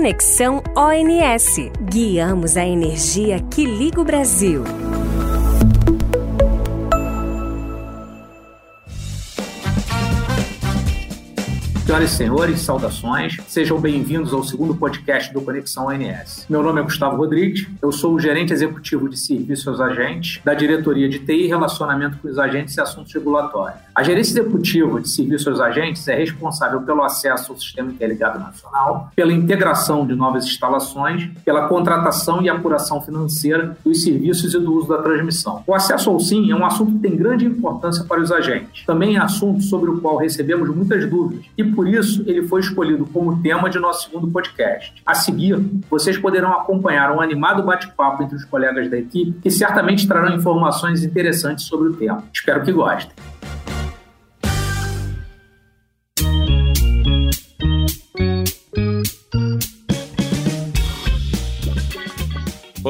Conexão ONS. Guiamos a energia que liga o Brasil. Senhoras e senhores, saudações. Sejam bem-vindos ao segundo podcast do Conexão ONS. Meu nome é Gustavo Rodrigues, eu sou o gerente executivo de serviço aos agentes da diretoria de TI e relacionamento com os agentes e assuntos regulatórios. A gerência executiva de serviço aos agentes é responsável pelo acesso ao Sistema Interligado Nacional, pela integração de novas instalações, pela contratação e apuração financeira dos serviços e do uso da transmissão. O acesso ao SIM é um assunto que tem grande importância para os agentes. Também é assunto sobre o qual recebemos muitas dúvidas e, por isso ele foi escolhido como tema de nosso segundo podcast. A seguir, vocês poderão acompanhar um animado bate-papo entre os colegas da equipe que certamente trarão informações interessantes sobre o tema. Espero que gostem.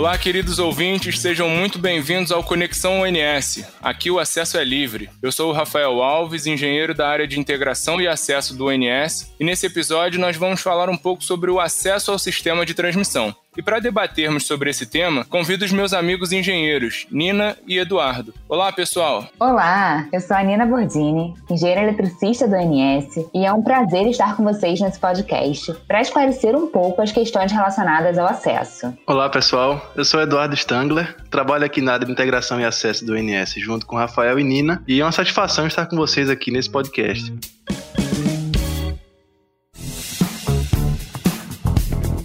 Olá, queridos ouvintes, sejam muito bem-vindos ao Conexão ONS. Aqui o acesso é livre. Eu sou o Rafael Alves, engenheiro da área de integração e acesso do ONS, e nesse episódio nós vamos falar um pouco sobre o acesso ao sistema de transmissão. E para debatermos sobre esse tema, convido os meus amigos engenheiros, Nina e Eduardo. Olá, pessoal! Olá, eu sou a Nina Bordini, engenheira eletricista do ONS, e é um prazer estar com vocês nesse podcast para esclarecer um pouco as questões relacionadas ao acesso. Olá, pessoal. Eu sou Eduardo Stangler, trabalho aqui na área de integração e acesso do ONS junto com Rafael e Nina, e é uma satisfação estar com vocês aqui nesse podcast.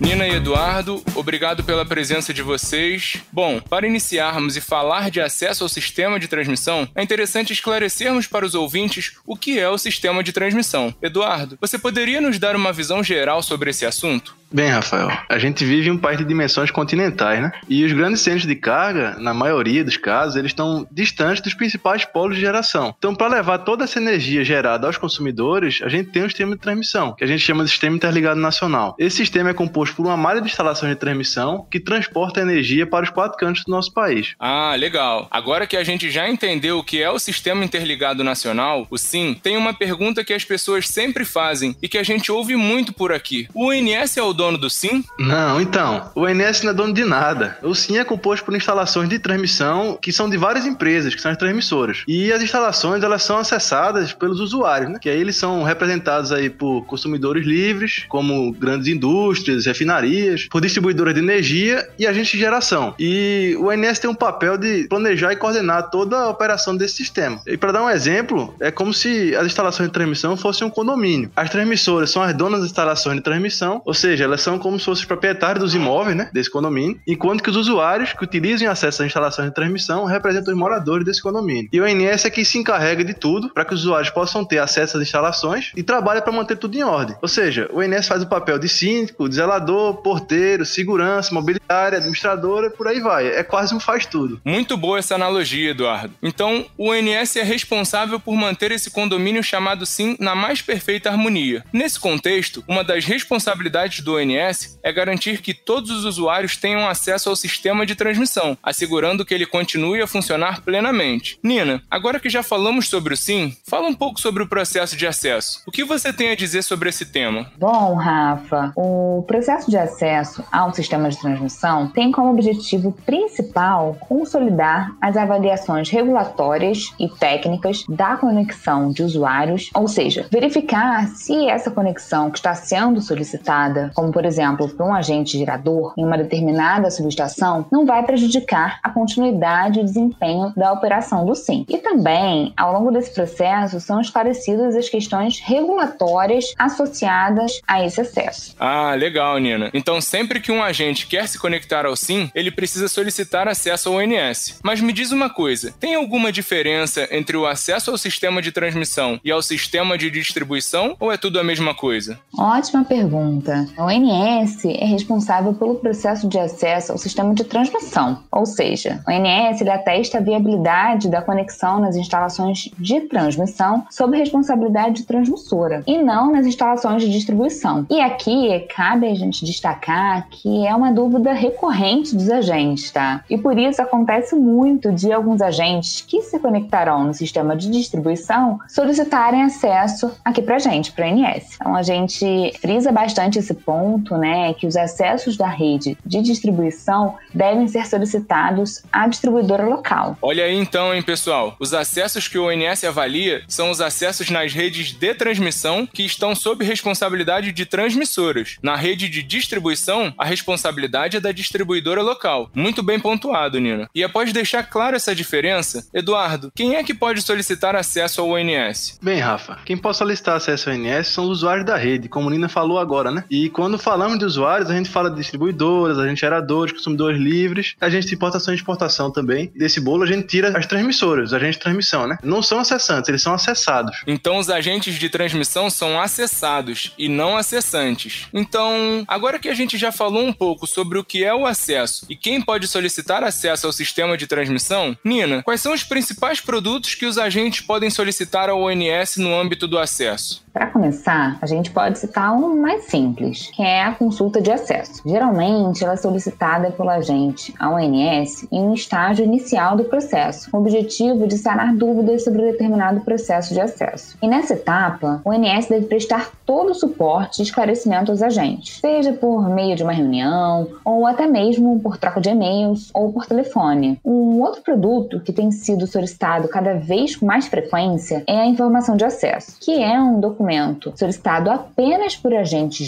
Nina e Eduardo, obrigado pela presença de vocês. Bom, para iniciarmos e falar de acesso ao sistema de transmissão, é interessante esclarecermos para os ouvintes o que é o sistema de transmissão. Eduardo, você poderia nos dar uma visão geral sobre esse assunto? Bem, Rafael, a gente vive em um país de dimensões continentais, né? E os grandes centros de carga, na maioria dos casos, eles estão distantes dos principais polos de geração. Então, para levar toda essa energia gerada aos consumidores, a gente tem um sistema de transmissão, que a gente chama de Sistema Interligado Nacional. Esse sistema é composto por uma malha de instalações de transmissão que transporta energia para os quatro cantos do nosso país. Ah, legal. Agora que a gente já entendeu o que é o Sistema Interligado Nacional, o SIM, tem uma pergunta que as pessoas sempre fazem e que a gente ouve muito por aqui. O INS é o dono do SIM? Não, então. O INS não é dono de nada. O SIM é composto por instalações de transmissão que são de várias empresas, que são as transmissoras. E as instalações, elas são acessadas pelos usuários, né? Que aí eles são representados aí por consumidores livres, como grandes indústrias, refinarias, por distribuidoras de energia e agentes de geração. E o INS tem um papel de planejar e coordenar toda a operação desse sistema. E para dar um exemplo, é como se as instalações de transmissão fossem um condomínio. As transmissoras são as donas das instalações de transmissão, ou seja, elas são como se fossem os proprietários dos imóveis, né, desse condomínio, enquanto que os usuários que utilizam acesso às instalações de transmissão representam os moradores desse condomínio. E o ONS é que se encarrega de tudo para que os usuários possam ter acesso às instalações e trabalha para manter tudo em ordem. Ou seja, o ONS faz o papel de síndico, de zelador, porteiro, segurança, mobiliária, administradora, por aí vai. É quase um faz tudo. Muito boa essa analogia, Eduardo. Então, o ONS é responsável por manter esse condomínio chamado SIM na mais perfeita harmonia. Nesse contexto, uma das responsabilidades do ONS é garantir que todos os usuários tenham acesso ao sistema de transmissão, assegurando que ele continue a funcionar plenamente. Nina, agora que já falamos sobre o SIM, fala um pouco sobre o processo de acesso. O que você tem a dizer sobre esse tema? Bom, Rafa, o processo de acesso ao sistema de transmissão tem como objetivo principal consolidar as avaliações regulatórias e técnicas da conexão de usuários, ou seja, verificar se essa conexão que está sendo solicitada, como por exemplo para um agente gerador em uma determinada subestação, não vai prejudicar a continuidade e desempenho da operação do SIM. E também, ao longo desse processo, são esclarecidas as questões regulatórias associadas a esse acesso. Ah, legal, Nina. Então, sempre que um agente quer se conectar ao SIM, ele precisa solicitar acesso ao ONS. Mas me diz uma coisa: tem alguma diferença entre o acesso ao sistema de transmissão e ao sistema de distribuição ou é tudo a mesma coisa? Ótima pergunta. O ONS é responsável pelo processo de acesso ao sistema de transmissão, ou seja, o ONS ele atesta a viabilidade da conexão nas instalações de transmissão sob responsabilidade transmissora e não nas instalações de distribuição. E aqui cabe a gente destacar que é uma dúvida recorrente dos agentes, tá? E por isso acontece muito de alguns agentes que se conectarão no sistema de distribuição solicitarem acesso aqui pra gente, para o ONS. Então a gente frisa bastante esse ponto ponto, né, que os acessos da rede de distribuição devem ser solicitados à distribuidora local. Olha aí então, hein, pessoal. Os acessos que o ONS avalia são os acessos nas redes de transmissão que estão sob responsabilidade de transmissoras. Na rede de distribuição, a responsabilidade é da distribuidora local. Muito bem pontuado, Nina. E após deixar claro essa diferença, Eduardo, quem é que pode solicitar acesso ao ONS? Bem, Rafa, quem pode solicitar acesso ao ONS são os usuários da rede, como Nina falou agora, né? E quando falamos de usuários, a gente fala de distribuidoras, a gente geradores, consumidores livres, a gente de importação e exportação também. Desse bolo a gente tira as transmissoras, os agentes de transmissão, né? Não são acessantes, eles são acessados. Então os agentes de transmissão são acessados e não acessantes. Então, agora que a gente já falou um pouco sobre o que é o acesso e quem pode solicitar acesso ao sistema de transmissão, Nina, quais são os principais produtos que os agentes podem solicitar ao ONS no âmbito do acesso? Para começar, a gente pode citar um mais simples, que é a consulta de acesso. Geralmente, ela é solicitada pelo agente ao ONS em um estágio inicial do processo, com o objetivo de sanar dúvidas sobre determinado processo de acesso. E nessa etapa, o ONS deve prestar todo o suporte e esclarecimento aos agentes, seja por meio de uma reunião, ou até mesmo por troca de e-mails ou por telefone. Um outro produto que tem sido solicitado cada vez com mais frequência é a informação de acesso, que é um documento solicitado apenas por agentes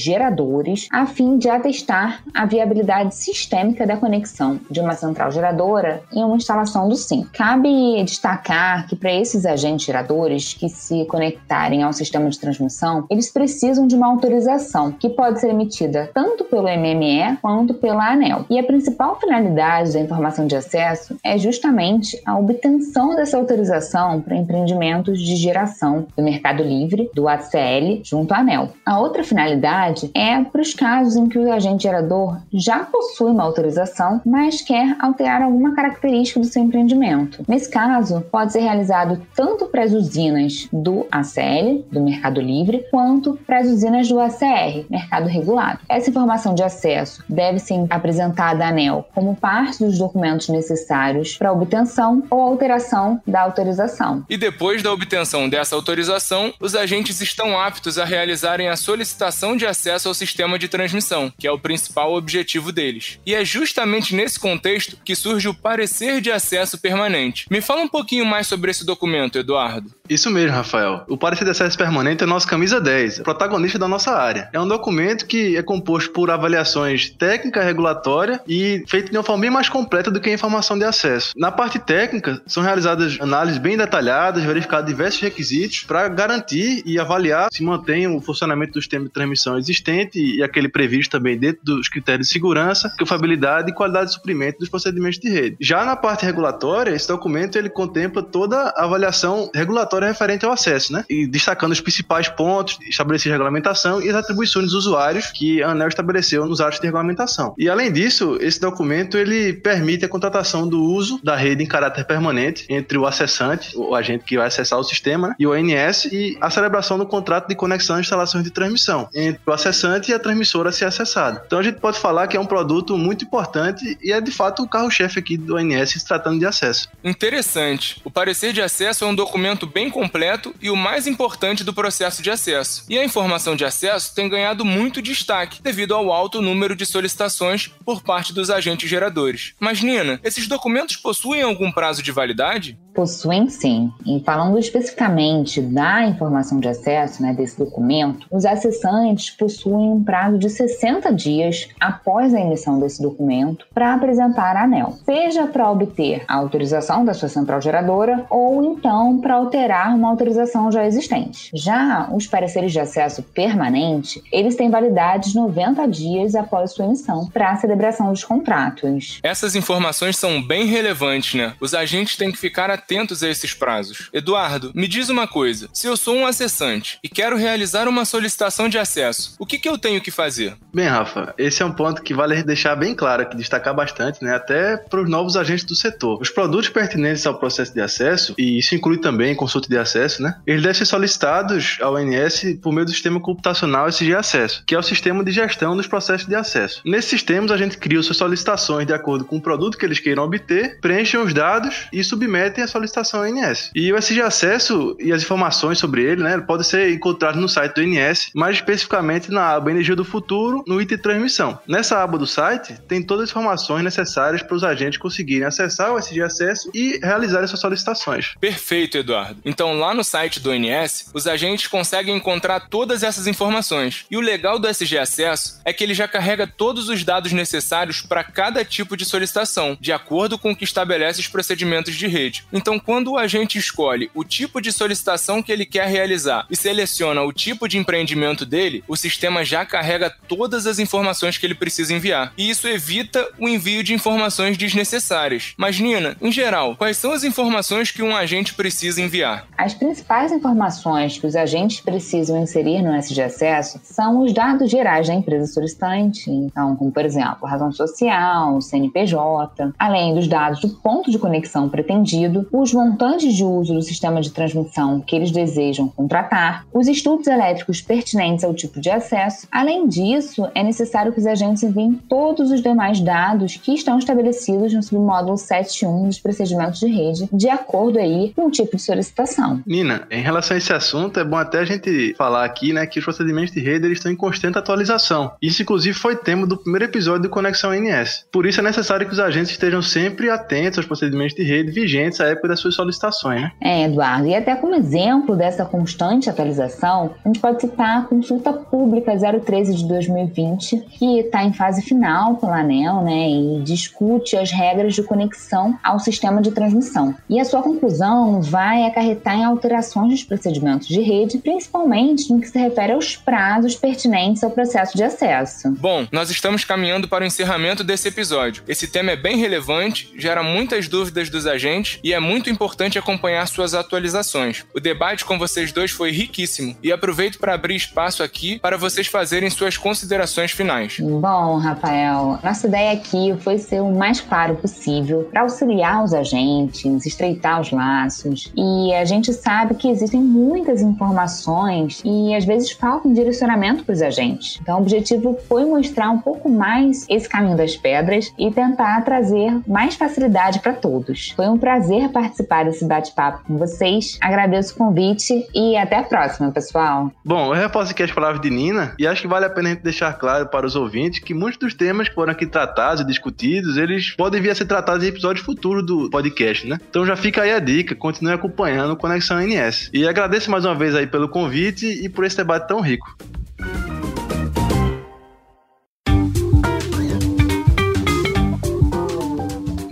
geradores a fim de atestar a viabilidade sistêmica da conexão de uma central geradora em uma instalação do SIM. Cabe destacar que para esses agentes geradores que se conectarem ao sistema de transmissão, eles precisam de uma autorização que pode ser emitida tanto pelo MME quanto pela ANEL. E a principal finalidade da informação de acesso é justamente a obtenção dessa autorização para empreendimentos de geração do Mercado Livre, do ACL junto à ANEL. A outra finalidade é para os casos em que o agente gerador já possui uma autorização, mas quer alterar alguma característica do seu empreendimento. Nesse caso, pode ser realizado tanto para as usinas do ACL, do Mercado Livre, quanto para as usinas do ACR, Mercado Regulado. Essa informação de acesso deve ser apresentada à ANEL como parte dos documentos necessários para a obtenção ou alteração da autorização. E depois da obtenção dessa autorização, os agentes estão aptos a realizarem a solicitação de acesso ao sistema de transmissão, que é o principal objetivo deles. E é justamente nesse contexto que surge o parecer de acesso permanente. Me fala um pouquinho mais sobre esse documento, Eduardo. Isso mesmo, Rafael. O parecer de acesso permanente é nosso camisa 10, protagonista da nossa área. É um documento que é composto por avaliações técnica, regulatória e feito de uma forma bem mais completa do que a informação de acesso. Na parte técnica, são realizadas análises bem detalhadas, verificados diversos requisitos para garantir e avaliar se mantém o funcionamento do sistema de transmissão existente e aquele previsto também dentro dos critérios de segurança, confiabilidade e qualidade de suprimento dos procedimentos de rede. Já na parte regulatória, esse documento ele contempla toda a avaliação regulatória referente ao acesso, né? E destacando os principais pontos estabelecidos de regulamentação e as atribuições dos usuários que a ANEL estabeleceu nos atos de regulamentação. E além disso, esse documento ele permite a contratação do uso da rede em caráter permanente entre o acessante, o agente que vai acessar o sistema, né? e o ONS e a celebração do contrato de conexão e instalações de transmissão entre o acessante e a transmissora a ser acessada. Então a gente pode falar que é um produto muito importante e é de fato o carro-chefe aqui do ONS se tratando de acesso. Interessante. O parecer de acesso é um documento bem completo e o mais importante do processo de acesso. E a informação de acesso tem ganhado muito destaque devido ao alto número de solicitações por parte dos agentes geradores. Mas Nina, esses documentos possuem algum prazo de validade? Possuem sim. E falando especificamente da informação de acesso, né, desse documento, os acessantes possuem um prazo de 60 dias após a emissão desse documento para apresentar a ANEL, seja para obter a autorização da sua central geradora ou então para alterar uma autorização já existente. Já os pareceres de acesso permanente, eles têm validade de 90 dias após sua emissão para a celebração dos contratos. Essas informações são bem relevantes, né? Os agentes têm que ficar atentos a esses prazos. Eduardo, me diz uma coisa: se eu sou um acessante e quero realizar uma solicitação de acesso. O que, que eu tenho que fazer? Bem, Rafa, esse é um ponto que vale deixar bem claro aqui, destacar bastante, né? Até para os novos agentes do setor. Os produtos pertinentes ao processo de acesso, e isso inclui também consulta de acesso, né? Eles devem ser solicitados ao ONS por meio do sistema computacional SG Acesso, que é o sistema de gestão dos processos de acesso. Nesses sistemas, a gente cria suas solicitações de acordo com o produto que eles queiram obter, preenchem os dados e submetem a solicitação ao ONS. E o SG Acesso e as informações sobre ele, né, podem ser encontrado no site do INS, mais especificamente na aba Energia do Futuro no item transmissão. Nessa aba do site, tem todas as informações necessárias para os agentes conseguirem acessar o SG Acesso e realizar suas solicitações. Perfeito, Eduardo. Então, lá no site do ONS, os agentes conseguem encontrar todas essas informações. E o legal do SG Acesso é que ele já carrega todos os dados necessários para cada tipo de solicitação, de acordo com o que estabelece os procedimentos de rede. Então, quando o agente escolhe o tipo de solicitação que ele quer realizar e seleciona o tipo de empreendimento dele, o sistema já carrega todas as informações que ele precisa enviar. E isso evita o envio de informações desnecessárias. Mas, Nina, em geral, quais são as informações que um agente precisa enviar? As principais informações que os agentes precisam inserir no SG Acesso são os dados gerais da empresa solicitante, então, como por exemplo, razão social, CNPJ, além dos dados do ponto de conexão pretendido, os montantes de uso do sistema de transmissão que eles desejam contratar, os estudos elétricos pertinentes ao tipo de acesso. Além disso, é necessário que os agentes enviem todos os demais dados que estão estabelecidos no submódulo 7.1 dos procedimentos de rede, de acordo aí com o tipo de solicitação. Nina, em relação a esse assunto, é bom até a gente falar aqui, né, que os procedimentos de rede eles estão em constante atualização. Isso, inclusive, foi tema do primeiro episódio do Conexão NS. Por isso é necessário que os agentes estejam sempre atentos aos procedimentos de rede vigentes à época das suas solicitações, né? É, Eduardo. E até como exemplo dessa constante atualização, a gente pode citar a consulta pública 013 de 2020, que está em fase final pela ANEL, né, e discute as regras de conexão ao sistema de transmissão. E a sua conclusão vai acarretar em alterações dos procedimentos de rede, principalmente no que se refere aos prazos pertinentes ao processo de acesso. Bom, nós estamos caminhando para o encerramento desse episódio. Esse tema é bem relevante, gera muitas dúvidas dos agentes e é muito importante acompanhar suas atualizações. O debate com vocês dois foi riquíssimo e aproveito para abrir espaço aqui para vocês fazerem suas considerações finais. Bom, Rafael, nossa ideia aqui foi ser o mais claro possível para auxiliar os agentes, estreitar os laços. E a gente sabe que existem muitas informações e às vezes falta um direcionamento para os agentes. Então, o objetivo foi mostrar um pouco mais esse caminho das pedras e tentar trazer mais facilidade para todos. Foi um prazer participar desse bate-papo com vocês. Agradeço o convite e até a próxima, pessoal. Bom, eu reforço aqui as palavras de Nina e acho que vale a pena a gente deixar claro para os ouvintes que muitos dos temas que foram aqui tratados e discutidos, eles podem vir a ser tratados em episódios futuros do podcast, né? Então já fica aí a dica, continue acompanhando o Conexão NS. E agradeço mais uma vez aí pelo convite e por esse debate tão rico.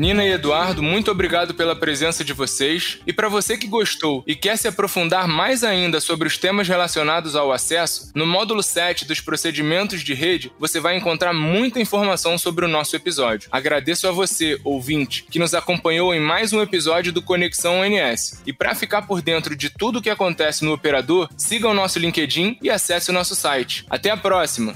Nina e Eduardo, muito obrigado pela presença de vocês. E para você que gostou e quer se aprofundar mais ainda sobre os temas relacionados ao acesso, no módulo 7 dos procedimentos de rede, você vai encontrar muita informação sobre o nosso episódio. Agradeço a você, ouvinte, que nos acompanhou em mais um episódio do Conexão ONS. E para ficar por dentro de tudo o que acontece no operador, siga o nosso LinkedIn e acesse o nosso site. Até a próxima!